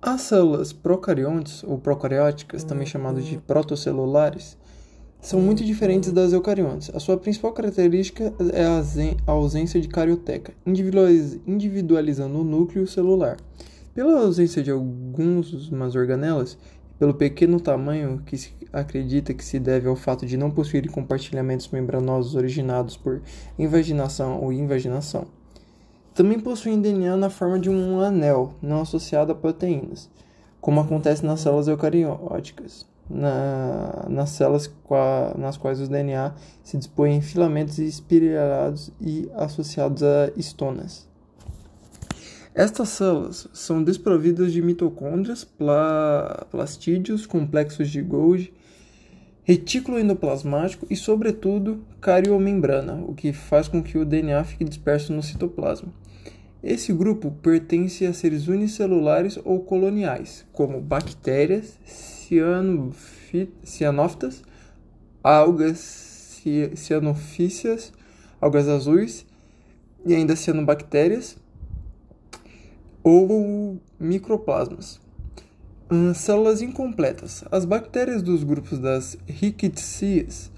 As células procariontes ou procarióticas, também chamadas de protocelulares, são muito diferentes das eucariontes. A sua principal característica é a ausência de carioteca, individualizando o núcleo celular. Pela ausência de algumas organelas, pelo pequeno tamanho que se acredita que se deve ao fato de não possuir compartilhamentos membranosos originados por invaginação ou invaginação. Também possuem DNA na forma de um anel, não associado a proteínas, como acontece nas células eucarióticas na, nas células nas quais o DNA se dispõe em filamentos espiralados e associados a estonas. Estas células são desprovidas de mitocôndrias, pla, plastídeos, complexos de Golgi, retículo endoplasmático e, sobretudo, cariomembrana, o que faz com que o DNA fique disperso no citoplasma. Esse grupo pertence a seres unicelulares ou coloniais, como bactérias, cianófitas, algas cianofícias, algas azuis e ainda cianobactérias ou microplasmas. Células incompletas. As bactérias dos grupos das rickettsias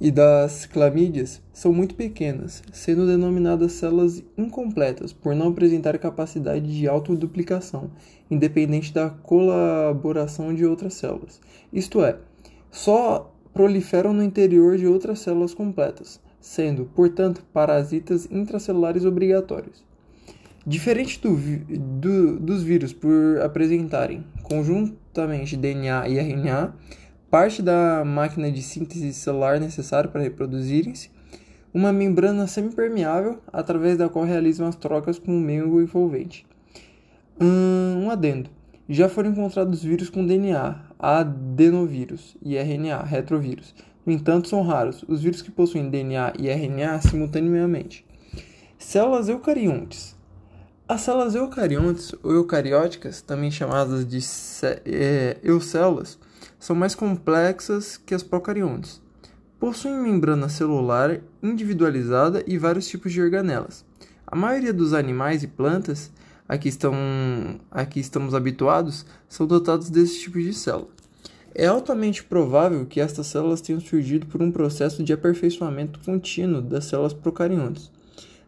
e das clamídias são muito pequenas, sendo denominadas células incompletas por não apresentar capacidade de autoduplicação, independente da colaboração de outras células. Isto é, só proliferam no interior de outras células completas, sendo, portanto, parasitas intracelulares obrigatórios. Diferente do, do, dos vírus por apresentarem conjuntamente DNA e RNA, parte da máquina de síntese celular necessária para reproduzirem-se, uma membrana semipermeável através da qual realizam as trocas com o meio envolvente. Um adendo. Já foram encontrados vírus com DNA, adenovírus, e RNA, retrovírus. No entanto, são raros os vírus que possuem DNA e RNA simultaneamente. Células eucariontes. As células eucariontes ou eucarióticas, também chamadas de é, eucélulas, são mais complexas que as procariontes. Possuem membrana celular individualizada e vários tipos de organelas. A maioria dos animais e plantas a que, estão, a que estamos habituados são dotados desse tipo de célula. É altamente provável que estas células tenham surgido por um processo de aperfeiçoamento contínuo das células procariontes.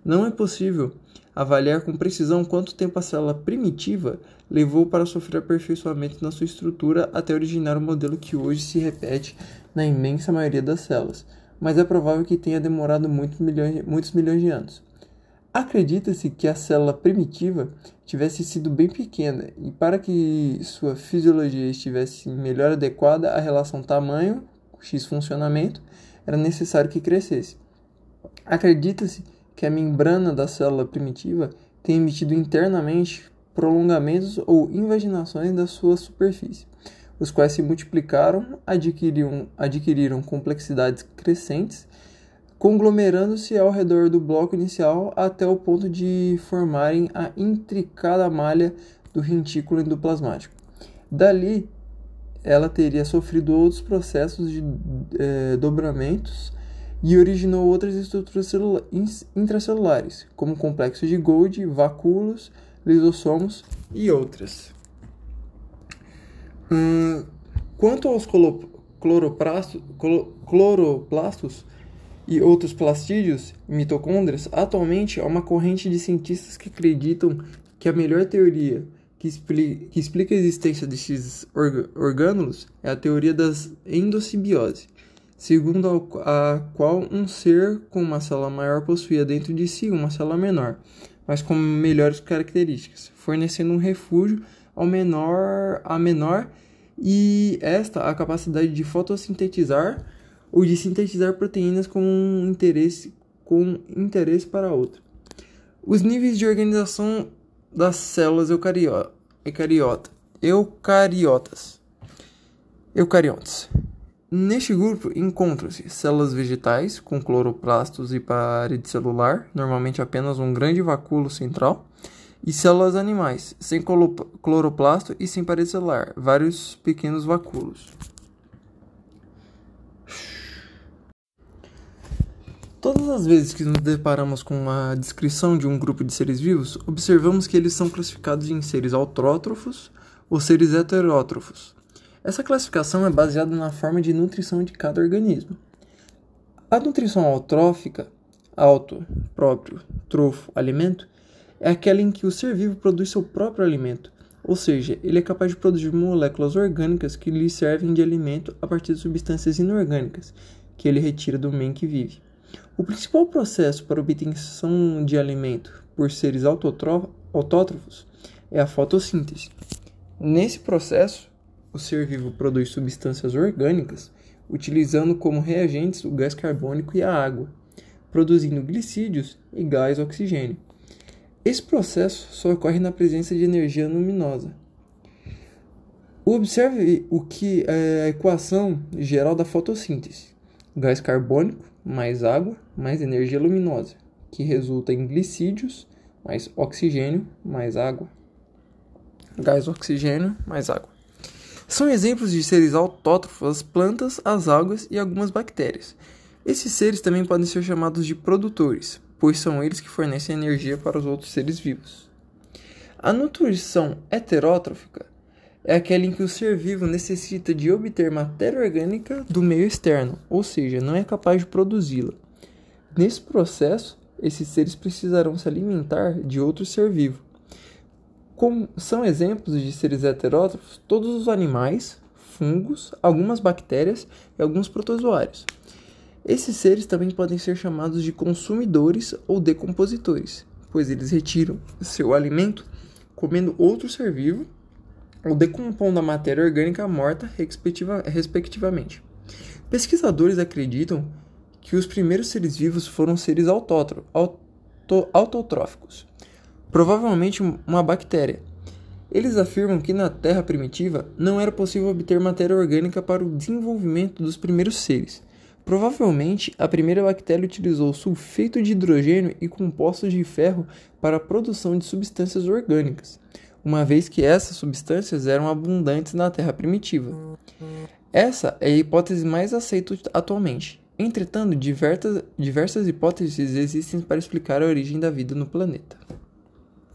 Não é possível avaliar com precisão quanto tempo a célula primitiva levou para sofrer aperfeiçoamento na sua estrutura até originar o modelo que hoje se repete na imensa maioria das células, mas é provável que tenha demorado muitos milhões, muitos milhões de anos. Acredita-se que a célula primitiva tivesse sido bem pequena e para que sua fisiologia estivesse melhor adequada à relação tamanho x funcionamento, era necessário que crescesse. Acredita-se que a membrana da célula primitiva tem emitido internamente prolongamentos ou invaginações da sua superfície, os quais se multiplicaram, adquiriram, adquiriram complexidades crescentes, conglomerando-se ao redor do bloco inicial até o ponto de formarem a intricada malha do rentículo endoplasmático. Dali, ela teria sofrido outros processos de eh, dobramentos e originou outras estruturas intracelulares, como complexos de Golgi, vacúolos, lisossomos e outras. Hum, quanto aos cloroplastos, e outros plastídeos mitocôndrias, atualmente há uma corrente de cientistas que acreditam que a melhor teoria que, explica a existência desses orgânulos é a teoria das endossimbiose segundo a qual um ser com uma célula maior possuía dentro de si uma célula menor, mas com melhores características, fornecendo um refúgio ao menor, a menor e esta a capacidade de fotossintetizar ou de sintetizar proteínas com interesse, com interesse para outra. Os níveis de organização das células eucariota, eucariota, eucariotas. Eucariontes. Neste grupo encontram-se células vegetais com cloroplastos e parede celular, normalmente apenas um grande vacúolo central, e células animais, sem cloroplasto e sem parede celular, vários pequenos vacúolos. Todas as vezes que nos deparamos com a descrição de um grupo de seres vivos, observamos que eles são classificados em seres autrótrofos ou seres heterótrofos. Essa classificação é baseada na forma de nutrição de cada organismo. A nutrição autrófica, auto, próprio, trofo, alimento, é aquela em que o ser vivo produz seu próprio alimento, ou seja, ele é capaz de produzir moléculas orgânicas que lhe servem de alimento a partir de substâncias inorgânicas que ele retira do meio que vive. O principal processo para obtenção de alimento por seres autótrofos é a fotossíntese. Nesse processo, o ser vivo produz substâncias orgânicas utilizando como reagentes o gás carbônico e a água, produzindo glicídios e gás oxigênio. Esse processo só ocorre na presença de energia luminosa. Observe o que é a equação geral da fotossíntese: gás carbônico mais água mais energia luminosa, que resulta em glicídios mais oxigênio mais água. Gás oxigênio mais água. São exemplos de seres autótrofos as plantas, as algas e algumas bactérias. Esses seres também podem ser chamados de produtores, pois são eles que fornecem energia para os outros seres vivos. A nutrição heterótrofica é aquela em que o ser vivo necessita de obter matéria orgânica do meio externo, ou seja, não é capaz de produzi-la. Nesse processo, esses seres precisarão se alimentar de outro ser vivo. Como são exemplos de seres heterótrofos todos os animais, fungos, algumas bactérias e alguns protozoários. Esses seres também podem ser chamados de consumidores ou decompositores, pois eles retiram seu alimento comendo outro ser vivo ou decompondo a matéria orgânica morta, respectivamente. Pesquisadores acreditam que os primeiros seres vivos foram seres autotróficos, provavelmente uma bactéria. Eles afirmam que na Terra primitiva não era possível obter matéria orgânica para o desenvolvimento dos primeiros seres. Provavelmente, a primeira bactéria utilizou sulfeito de hidrogênio e compostos de ferro para a produção de substâncias orgânicas, uma vez que essas substâncias eram abundantes na Terra primitiva. Essa é a hipótese mais aceita atualmente. Entretanto, diversas, diversas hipóteses existem para explicar a origem da vida no planeta.